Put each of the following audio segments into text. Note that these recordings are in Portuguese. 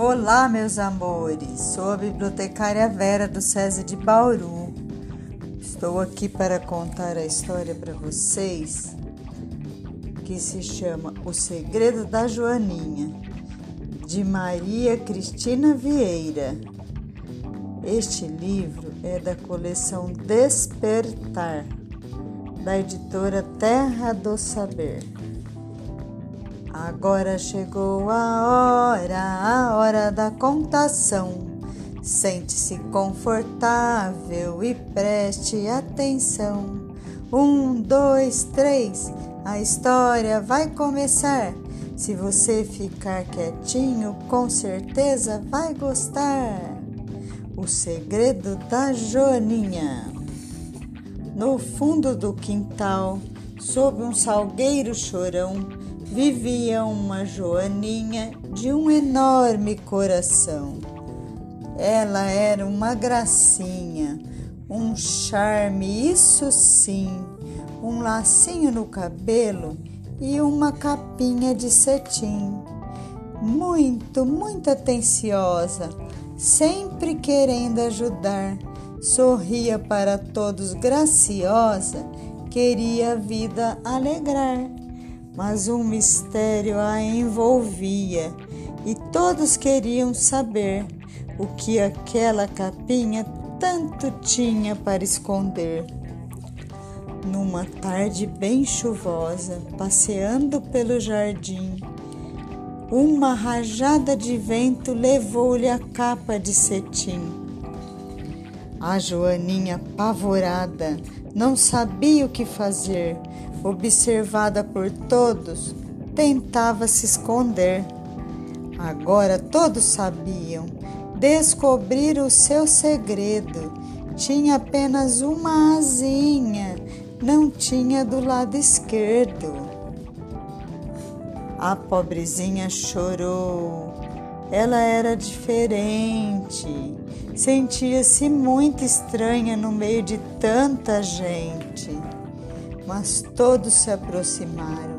Olá, meus amores! Sou a bibliotecária Vera do SESI de Bauru. Estou aqui para contar a história para vocês que se chama O Segredo da Joaninha, de Maria Cristina Vieira. Este livro é da coleção Despertar, da editora Terra do Saber. Agora chegou a hora, a hora da contação. Sente-se confortável e preste atenção. Um, dois, três, a história vai começar. Se você ficar quietinho, com certeza vai gostar. O segredo da Joaninha. No fundo do quintal, sob um salgueiro chorão, vivia uma Joaninha de um enorme coração. Ela era uma gracinha, um charme, isso sim, um lacinho no cabelo e uma capinha de cetim. Muito, muito atenciosa, sempre querendo ajudar, sorria para todos graciosa, queria a vida alegrar mas um mistério a envolvia e todos queriam saber o que aquela capinha tanto tinha para esconder. Numa tarde bem chuvosa, passeando pelo jardim, uma rajada de vento levou-lhe a capa de cetim. A Joaninha, apavorada, não sabia o que fazer observada por todos, tentava se esconder. Agora todos sabiam, descobriram o seu segredo. Tinha apenas uma asinha, não tinha do lado esquerdo. A pobrezinha chorou. Ela era diferente. Sentia-se muito estranha no meio de tanta gente mas todos se aproximaram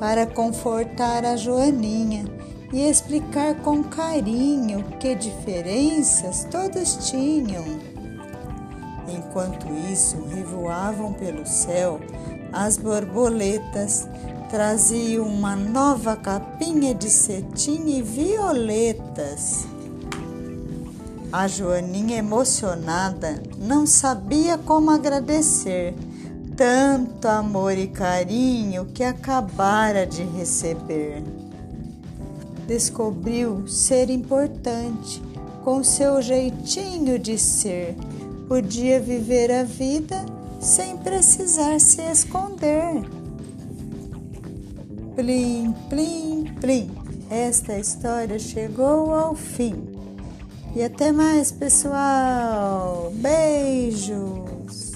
para confortar a Joaninha e explicar com carinho que diferenças todos tinham. Enquanto isso, revoavam pelo céu as borboletas, traziam uma nova capinha de cetim e violetas. A Joaninha, emocionada, não sabia como agradecer tanto amor e carinho que acabara de receber. Descobriu ser importante, com seu jeitinho de ser, podia viver a vida sem precisar se esconder. Plim, plim, plim. Esta história chegou ao fim. E até mais, pessoal. Beijos.